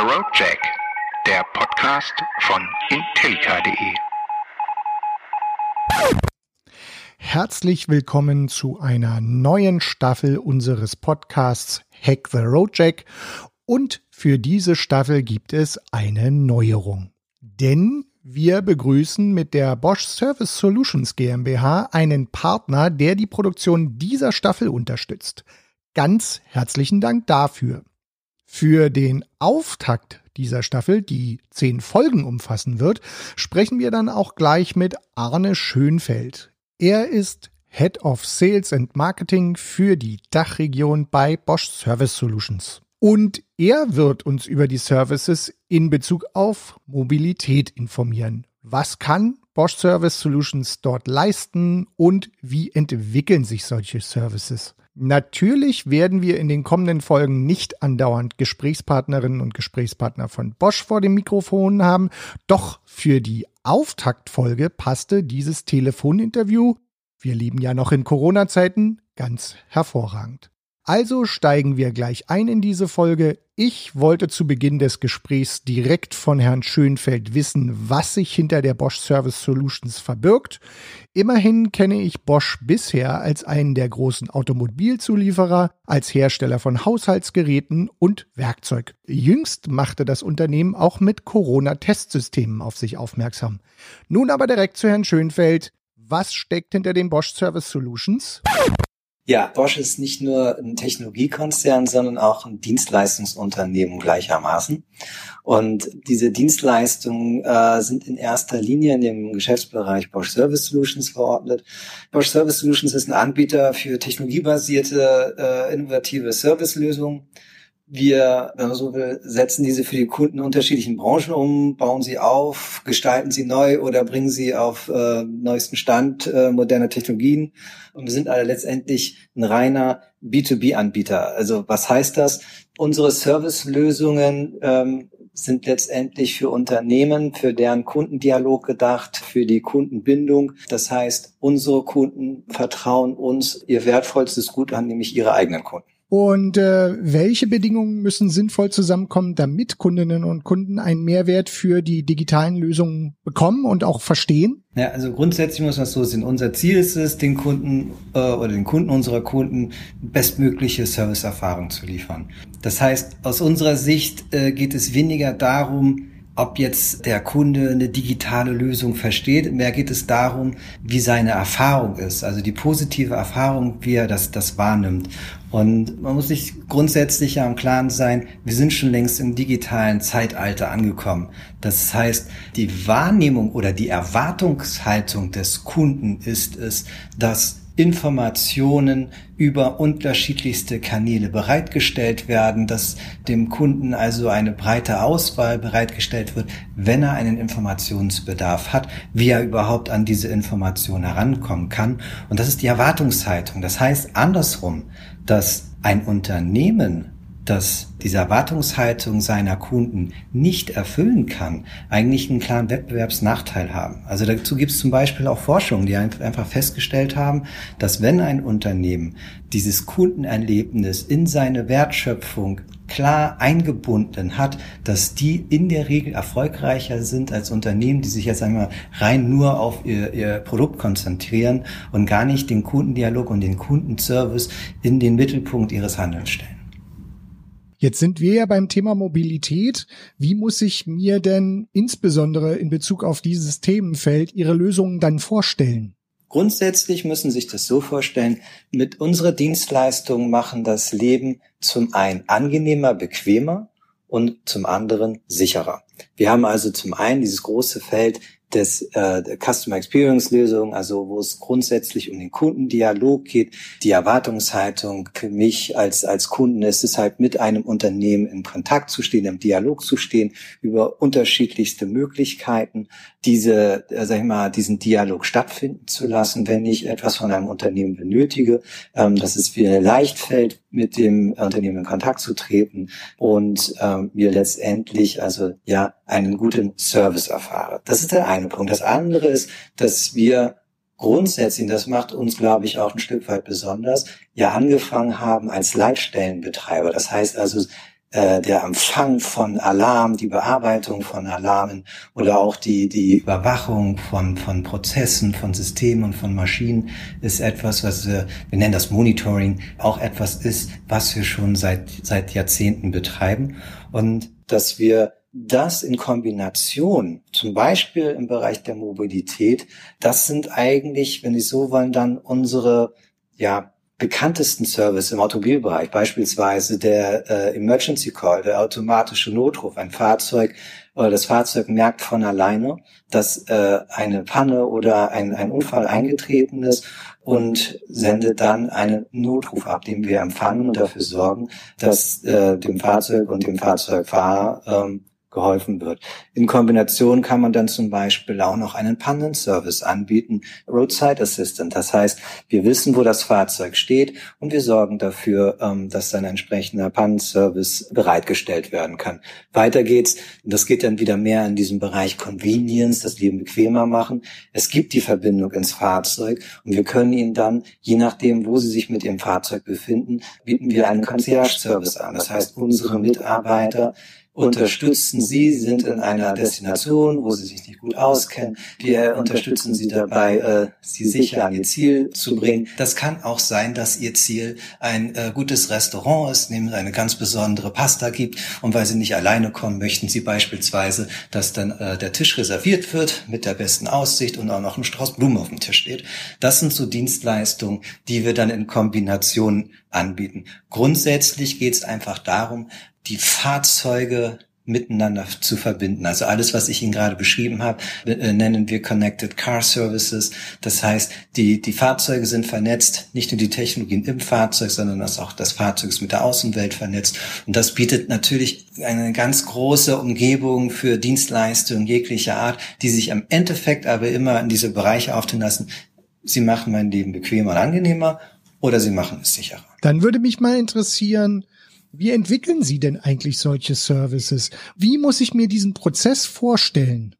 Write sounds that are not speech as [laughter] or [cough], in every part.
Road Jack, der Podcast von Intellica.de. Herzlich willkommen zu einer neuen Staffel unseres Podcasts Hack the Road Jack. Und für diese Staffel gibt es eine Neuerung. Denn wir begrüßen mit der Bosch Service Solutions GmbH einen Partner, der die Produktion dieser Staffel unterstützt. Ganz herzlichen Dank dafür. Für den Auftakt dieser Staffel, die zehn Folgen umfassen wird, sprechen wir dann auch gleich mit Arne Schönfeld. Er ist Head of Sales and Marketing für die Dachregion bei Bosch Service Solutions. Und er wird uns über die Services in Bezug auf Mobilität informieren. Was kann Bosch Service Solutions dort leisten und wie entwickeln sich solche Services? Natürlich werden wir in den kommenden Folgen nicht andauernd Gesprächspartnerinnen und Gesprächspartner von Bosch vor dem Mikrofon haben, doch für die Auftaktfolge passte dieses Telefoninterview, wir leben ja noch in Corona-Zeiten, ganz hervorragend. Also steigen wir gleich ein in diese Folge. Ich wollte zu Beginn des Gesprächs direkt von Herrn Schönfeld wissen, was sich hinter der Bosch Service Solutions verbirgt. Immerhin kenne ich Bosch bisher als einen der großen Automobilzulieferer, als Hersteller von Haushaltsgeräten und Werkzeug. Jüngst machte das Unternehmen auch mit Corona-Testsystemen auf sich aufmerksam. Nun aber direkt zu Herrn Schönfeld. Was steckt hinter den Bosch Service Solutions? Ja, Bosch ist nicht nur ein Technologiekonzern, sondern auch ein Dienstleistungsunternehmen gleichermaßen. Und diese Dienstleistungen äh, sind in erster Linie in dem Geschäftsbereich Bosch Service Solutions verordnet. Bosch Service Solutions ist ein Anbieter für technologiebasierte, äh, innovative Servicelösungen wir, wenn man so will, setzen diese für die Kunden unterschiedlichen Branchen um, bauen sie auf, gestalten sie neu oder bringen sie auf äh, neuesten Stand äh, moderner Technologien. Und wir sind alle letztendlich ein reiner B2B-Anbieter. Also was heißt das? Unsere Servicelösungen ähm, sind letztendlich für Unternehmen, für deren Kundendialog gedacht, für die Kundenbindung. Das heißt, unsere Kunden vertrauen uns ihr wertvollstes Gut an, nämlich ihre eigenen Kunden. Und äh, welche Bedingungen müssen sinnvoll zusammenkommen, damit Kundinnen und Kunden einen Mehrwert für die digitalen Lösungen bekommen und auch verstehen? Ja, also grundsätzlich muss man es so sehen. Unser Ziel ist es, den Kunden äh, oder den Kunden unserer Kunden bestmögliche Serviceerfahrung zu liefern. Das heißt, aus unserer Sicht äh, geht es weniger darum, ob jetzt der Kunde eine digitale Lösung versteht. Mehr geht es darum, wie seine Erfahrung ist, also die positive Erfahrung, wie er das, das wahrnimmt. Und man muss sich grundsätzlich ja im Klaren sein, wir sind schon längst im digitalen Zeitalter angekommen. Das heißt, die Wahrnehmung oder die Erwartungshaltung des Kunden ist es, dass Informationen über unterschiedlichste Kanäle bereitgestellt werden, dass dem Kunden also eine breite Auswahl bereitgestellt wird, wenn er einen Informationsbedarf hat, wie er überhaupt an diese Information herankommen kann. Und das ist die Erwartungshaltung. Das heißt andersrum, dass ein Unternehmen das diese Erwartungshaltung seiner Kunden nicht erfüllen kann, eigentlich einen klaren Wettbewerbsnachteil haben. Also dazu gibt es zum Beispiel auch Forschungen, die einfach festgestellt haben, dass wenn ein Unternehmen dieses Kundenerlebnis in seine Wertschöpfung klar eingebunden hat, dass die in der Regel erfolgreicher sind als Unternehmen, die sich jetzt einmal rein nur auf ihr, ihr Produkt konzentrieren und gar nicht den Kundendialog und den Kundenservice in den Mittelpunkt ihres Handelns stellen. Jetzt sind wir ja beim Thema Mobilität. Wie muss ich mir denn insbesondere in Bezug auf dieses Themenfeld Ihre Lösungen dann vorstellen? Grundsätzlich müssen Sie sich das so vorstellen, mit unserer Dienstleistung machen das Leben zum einen angenehmer, bequemer und zum anderen sicherer. Wir haben also zum einen dieses große Feld des äh, Customer Experience Lösung, also wo es grundsätzlich um den Kundendialog geht, die Erwartungshaltung für mich als als Kunden ist es halt mit einem Unternehmen in Kontakt zu stehen, im Dialog zu stehen über unterschiedlichste Möglichkeiten, diese äh, sag ich mal diesen Dialog stattfinden zu lassen, wenn ich etwas von einem Unternehmen benötige, ähm, dass es mir leicht fällt, mit dem Unternehmen in Kontakt zu treten und ähm, mir letztendlich also ja einen guten Service erfahre. Das ist der eine Punkt. Das andere ist, dass wir grundsätzlich, das macht uns, glaube ich, auch ein Stück weit besonders, ja angefangen haben als Leitstellenbetreiber. Das heißt also, äh, der Empfang von Alarm, die Bearbeitung von Alarmen oder auch die, die Überwachung von, von Prozessen, von Systemen und von Maschinen ist etwas, was wir, wir nennen das Monitoring, auch etwas ist, was wir schon seit, seit Jahrzehnten betreiben und dass wir das in Kombination, zum Beispiel im Bereich der Mobilität, das sind eigentlich, wenn Sie so wollen, dann unsere, ja, bekanntesten Service im Automobilbereich, beispielsweise der äh, Emergency Call, der automatische Notruf, ein Fahrzeug oder das Fahrzeug merkt von alleine, dass äh, eine Panne oder ein, ein Unfall eingetreten ist und sendet dann einen Notruf ab, den wir empfangen und dafür sorgen, dass äh, dem Fahrzeug und dem Fahrzeugfahrer ähm, geholfen wird. In Kombination kann man dann zum Beispiel auch noch einen Pannenservice anbieten, Roadside Assistant. Das heißt, wir wissen, wo das Fahrzeug steht und wir sorgen dafür, ähm, dass dann ein entsprechender Pannenservice bereitgestellt werden kann. Weiter geht's, das geht dann wieder mehr in diesem Bereich Convenience, das Leben bequemer machen. Es gibt die Verbindung ins Fahrzeug und wir können Ihnen dann, je nachdem, wo Sie sich mit Ihrem Fahrzeug befinden, bieten wir einen Concierge-Service an. Das heißt, unsere Mitarbeiter unterstützen Sie, sind in einer Destination, wo Sie sich nicht gut auskennen. Wir unterstützen Sie dabei, äh, Sie sicher an Ihr Ziel zu bringen. Das kann auch sein, dass Ihr Ziel ein äh, gutes Restaurant ist, nämlich eine ganz besondere Pasta gibt. Und weil Sie nicht alleine kommen, möchten Sie beispielsweise, dass dann äh, der Tisch reserviert wird mit der besten Aussicht und auch noch ein Strauß Blumen auf dem Tisch steht. Das sind so Dienstleistungen, die wir dann in Kombination anbieten. Grundsätzlich geht es einfach darum, die Fahrzeuge miteinander zu verbinden. Also alles, was ich Ihnen gerade beschrieben habe, äh, nennen wir Connected Car Services. Das heißt, die, die Fahrzeuge sind vernetzt, nicht nur die Technologien im Fahrzeug, sondern dass auch das Fahrzeug ist mit der Außenwelt vernetzt. Und das bietet natürlich eine ganz große Umgebung für Dienstleistungen jeglicher Art, die sich am Endeffekt aber immer in diese Bereiche auftun lassen. Sie machen mein Leben bequemer und angenehmer oder sie machen es sicherer. Dann würde mich mal interessieren, wie entwickeln Sie denn eigentlich solche Services? Wie muss ich mir diesen Prozess vorstellen?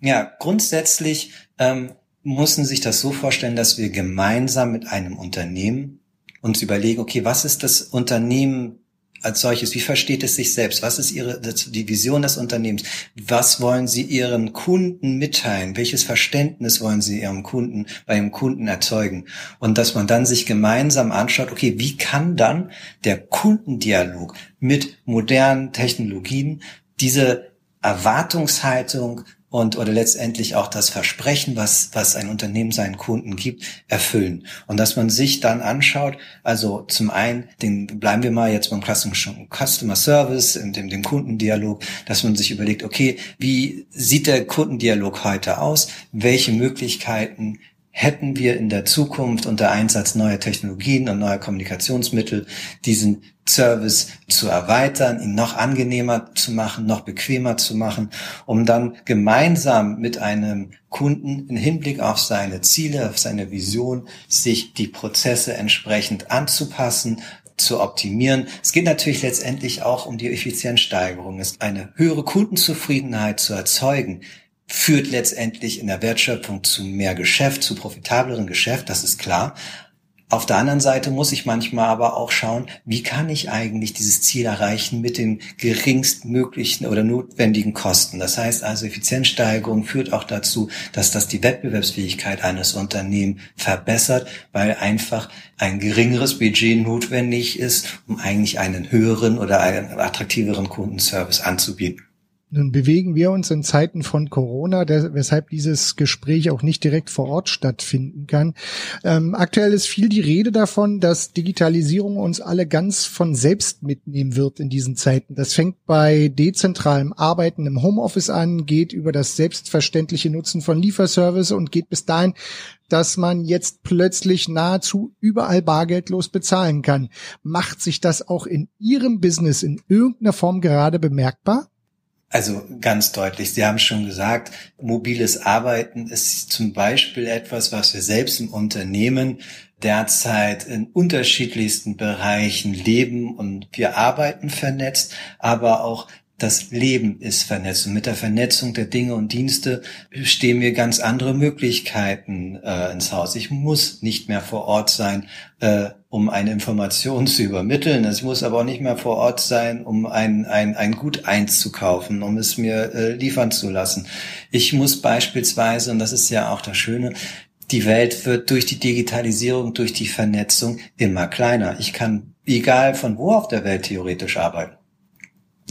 Ja, grundsätzlich ähm, müssen sich das so vorstellen, dass wir gemeinsam mit einem Unternehmen uns überlegen, okay, was ist das Unternehmen als solches? Wie versteht es sich selbst? Was ist ihre, die Vision des Unternehmens? Was wollen Sie Ihren Kunden mitteilen? Welches Verständnis wollen Sie Ihrem Kunden, bei Ihrem Kunden erzeugen? Und dass man dann sich gemeinsam anschaut, okay, wie kann dann der Kundendialog mit modernen Technologien diese Erwartungshaltung und oder letztendlich auch das Versprechen, was, was ein Unternehmen seinen Kunden gibt, erfüllen. Und dass man sich dann anschaut, also zum einen, den, bleiben wir mal jetzt beim Customer Service, in dem, dem Kundendialog, dass man sich überlegt, okay, wie sieht der Kundendialog heute aus? Welche Möglichkeiten hätten wir in der Zukunft unter Einsatz neuer Technologien und neuer Kommunikationsmittel diesen Service zu erweitern, ihn noch angenehmer zu machen, noch bequemer zu machen, um dann gemeinsam mit einem Kunden im Hinblick auf seine Ziele, auf seine Vision, sich die Prozesse entsprechend anzupassen, zu optimieren. Es geht natürlich letztendlich auch um die Effizienzsteigerung. Es ist eine höhere Kundenzufriedenheit zu erzeugen, führt letztendlich in der Wertschöpfung zu mehr Geschäft, zu profitableren Geschäft, das ist klar. Auf der anderen Seite muss ich manchmal aber auch schauen, wie kann ich eigentlich dieses Ziel erreichen mit den geringstmöglichen oder notwendigen Kosten. Das heißt also, Effizienzsteigerung führt auch dazu, dass das die Wettbewerbsfähigkeit eines Unternehmens verbessert, weil einfach ein geringeres Budget notwendig ist, um eigentlich einen höheren oder einen attraktiveren Kundenservice anzubieten. Nun bewegen wir uns in Zeiten von Corona, weshalb dieses Gespräch auch nicht direkt vor Ort stattfinden kann. Ähm, aktuell ist viel die Rede davon, dass Digitalisierung uns alle ganz von selbst mitnehmen wird in diesen Zeiten. Das fängt bei dezentralem Arbeiten im Homeoffice an, geht über das selbstverständliche Nutzen von Lieferservice und geht bis dahin, dass man jetzt plötzlich nahezu überall bargeldlos bezahlen kann. Macht sich das auch in Ihrem Business in irgendeiner Form gerade bemerkbar? Also ganz deutlich, Sie haben schon gesagt, mobiles Arbeiten ist zum Beispiel etwas, was wir selbst im Unternehmen derzeit in unterschiedlichsten Bereichen leben und wir arbeiten vernetzt, aber auch das Leben ist vernetzt. Und mit der Vernetzung der Dinge und Dienste stehen mir ganz andere Möglichkeiten äh, ins Haus. Ich muss nicht mehr vor Ort sein, äh, um eine Information [laughs] zu übermitteln. Es muss aber auch nicht mehr vor Ort sein, um ein, ein, ein Gut einzukaufen, um es mir äh, liefern zu lassen. Ich muss beispielsweise, und das ist ja auch das Schöne, die Welt wird durch die Digitalisierung, durch die Vernetzung immer kleiner. Ich kann egal von wo auf der Welt theoretisch arbeiten.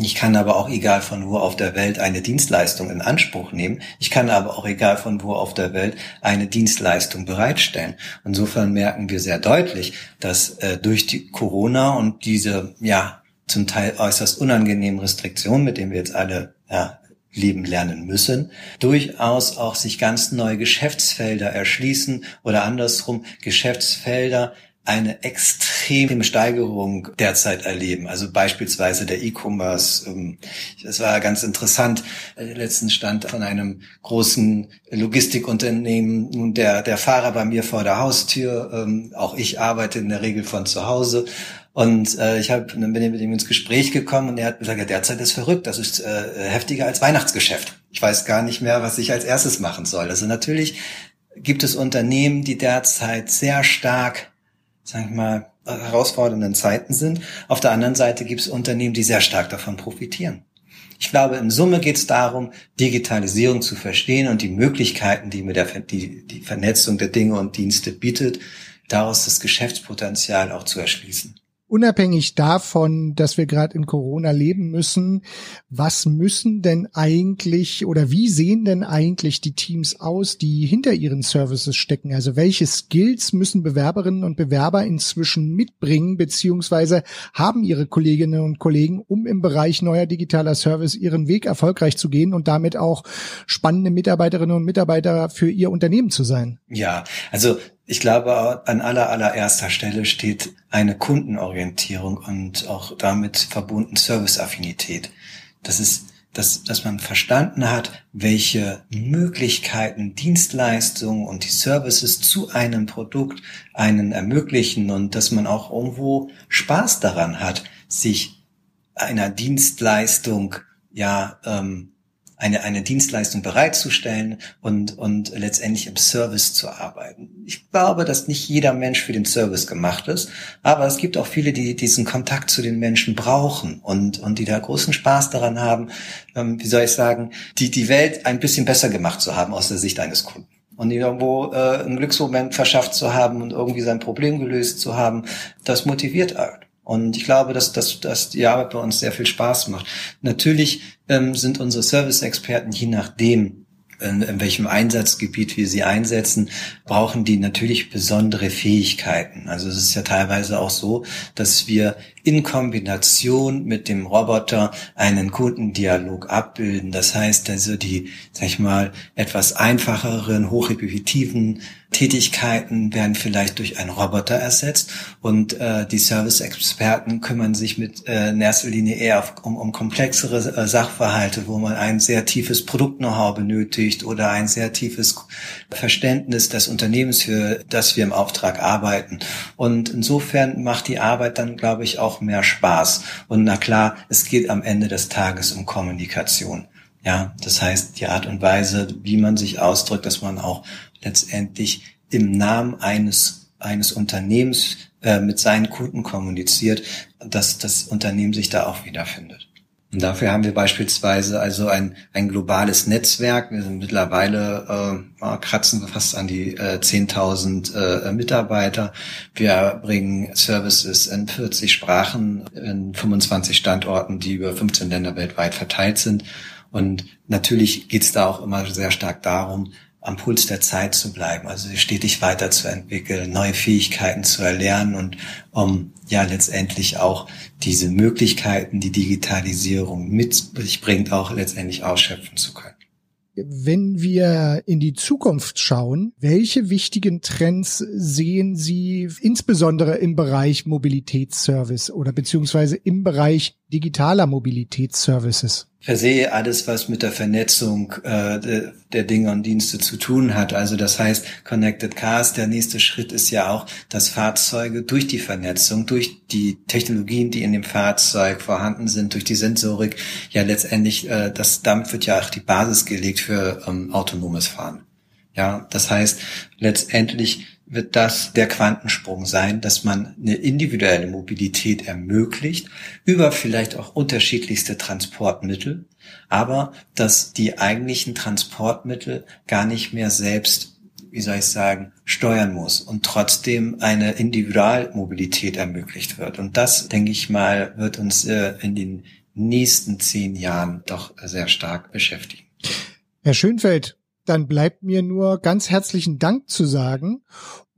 Ich kann aber auch egal von wo auf der Welt eine Dienstleistung in Anspruch nehmen. Ich kann aber auch egal von wo auf der Welt eine Dienstleistung bereitstellen. Insofern merken wir sehr deutlich, dass äh, durch die Corona und diese ja zum Teil äußerst unangenehmen Restriktionen, mit denen wir jetzt alle ja, leben lernen müssen, durchaus auch sich ganz neue Geschäftsfelder erschließen oder andersrum Geschäftsfelder eine extreme Steigerung derzeit erleben. Also beispielsweise der E-Commerce. Ähm, das war ganz interessant. Letzten stand von einem großen Logistikunternehmen nun der, der Fahrer bei mir vor der Haustür. Ähm, auch ich arbeite in der Regel von zu Hause. Und äh, ich hab, dann bin ich mit ihm ins Gespräch gekommen und er hat gesagt, ja, derzeit ist verrückt, das ist äh, heftiger als Weihnachtsgeschäft. Ich weiß gar nicht mehr, was ich als erstes machen soll. Also natürlich gibt es Unternehmen, die derzeit sehr stark sag ich mal, herausfordernden Zeiten sind. Auf der anderen Seite gibt es Unternehmen, die sehr stark davon profitieren. Ich glaube, in Summe geht es darum, Digitalisierung zu verstehen und die Möglichkeiten, die mir der, die, die Vernetzung der Dinge und Dienste bietet, daraus das Geschäftspotenzial auch zu erschließen unabhängig davon, dass wir gerade in Corona leben müssen, was müssen denn eigentlich oder wie sehen denn eigentlich die Teams aus, die hinter ihren Services stecken? Also welche Skills müssen Bewerberinnen und Bewerber inzwischen mitbringen, beziehungsweise haben ihre Kolleginnen und Kollegen, um im Bereich neuer digitaler Service ihren Weg erfolgreich zu gehen und damit auch spannende Mitarbeiterinnen und Mitarbeiter für ihr Unternehmen zu sein? Ja, also ich glaube, an aller, allererster Stelle steht eine Kundenorientierung und auch damit verbunden Serviceaffinität. Das ist, dass, dass man verstanden hat, welche Möglichkeiten Dienstleistungen und die Services zu einem Produkt einen ermöglichen und dass man auch irgendwo Spaß daran hat, sich einer Dienstleistung ja ähm, eine, eine Dienstleistung bereitzustellen und, und letztendlich im Service zu arbeiten. Ich glaube, dass nicht jeder Mensch für den Service gemacht ist, aber es gibt auch viele, die diesen Kontakt zu den Menschen brauchen und, und die da großen Spaß daran haben, ähm, wie soll ich sagen, die, die Welt ein bisschen besser gemacht zu haben aus der Sicht eines Kunden und irgendwo äh, einen Glücksmoment verschafft zu haben und irgendwie sein Problem gelöst zu haben, das motiviert halt. Und ich glaube, dass, dass, dass die Arbeit bei uns sehr viel Spaß macht. Natürlich ähm, sind unsere Service-Experten, je nachdem, in, in welchem Einsatzgebiet wir sie einsetzen, brauchen die natürlich besondere Fähigkeiten. Also es ist ja teilweise auch so, dass wir in Kombination mit dem Roboter einen Kundendialog abbilden. Das heißt also die, sag ich mal, etwas einfacheren, hochrepetitiven Tätigkeiten werden vielleicht durch einen Roboter ersetzt und äh, die Service-Experten kümmern sich mit äh, in erster Linie eher auf, um, um komplexere äh, Sachverhalte, wo man ein sehr tiefes Produkt-Know-how benötigt oder ein sehr tiefes Verständnis des Unternehmens, für das wir im Auftrag arbeiten. Und insofern macht die Arbeit dann, glaube ich, auch mehr Spaß. Und na klar, es geht am Ende des Tages um Kommunikation. Ja, das heißt, die Art und Weise, wie man sich ausdrückt, dass man auch letztendlich im Namen eines, eines Unternehmens äh, mit seinen Kunden kommuniziert, dass das Unternehmen sich da auch wiederfindet. Und dafür haben wir beispielsweise also ein, ein globales Netzwerk. Wir sind mittlerweile äh, kratzen wir fast an die äh, 10.000 äh, Mitarbeiter. Wir bringen Services in 40 Sprachen, in 25 Standorten, die über 15 Länder weltweit verteilt sind. Und natürlich geht es da auch immer sehr stark darum, am Puls der Zeit zu bleiben, also stetig weiterzuentwickeln, neue Fähigkeiten zu erlernen und um ja letztendlich auch diese Möglichkeiten, die Digitalisierung mit sich bringt, auch letztendlich ausschöpfen zu können. Wenn wir in die Zukunft schauen, welche wichtigen Trends sehen Sie insbesondere im Bereich Mobilitätsservice oder beziehungsweise im Bereich digitaler Mobilitätsservices? Per se alles, was mit der Vernetzung äh, de, der Dinge und Dienste zu tun hat. Also das heißt, Connected Cars, der nächste Schritt ist ja auch, dass Fahrzeuge durch die Vernetzung, durch die Technologien, die in dem Fahrzeug vorhanden sind, durch die Sensorik, ja letztendlich, äh, das, damit wird ja auch die Basis gelegt für ähm, autonomes Fahren. Ja, das heißt, letztendlich wird das der Quantensprung sein, dass man eine individuelle Mobilität ermöglicht über vielleicht auch unterschiedlichste Transportmittel, aber dass die eigentlichen Transportmittel gar nicht mehr selbst wie soll ich sagen, steuern muss und trotzdem eine Individualmobilität ermöglicht wird. Und das, denke ich mal, wird uns äh, in den nächsten zehn Jahren doch sehr stark beschäftigen. Herr Schönfeld, dann bleibt mir nur ganz herzlichen Dank zu sagen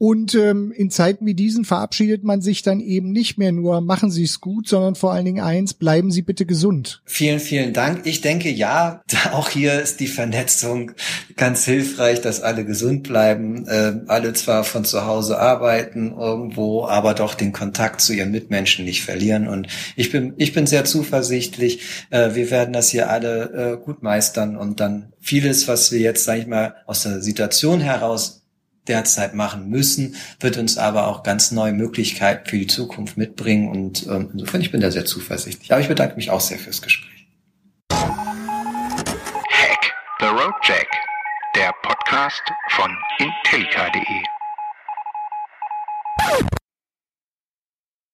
und ähm, in Zeiten wie diesen verabschiedet man sich dann eben nicht mehr nur, machen Sie es gut, sondern vor allen Dingen eins, bleiben Sie bitte gesund. Vielen, vielen Dank. Ich denke, ja, auch hier ist die Vernetzung ganz hilfreich, dass alle gesund bleiben, äh, alle zwar von zu Hause arbeiten irgendwo, aber doch den Kontakt zu ihren Mitmenschen nicht verlieren. Und ich bin, ich bin sehr zuversichtlich. Äh, wir werden das hier alle äh, gut meistern und dann vieles, was wir jetzt, sage ich mal, aus der Situation heraus derzeit machen müssen, wird uns aber auch ganz neue Möglichkeiten für die Zukunft mitbringen und ähm, insofern ich bin da sehr zuversichtlich. Aber ich bedanke mich auch sehr fürs Gespräch. Hack the Road Jack, der Podcast von intellica.de.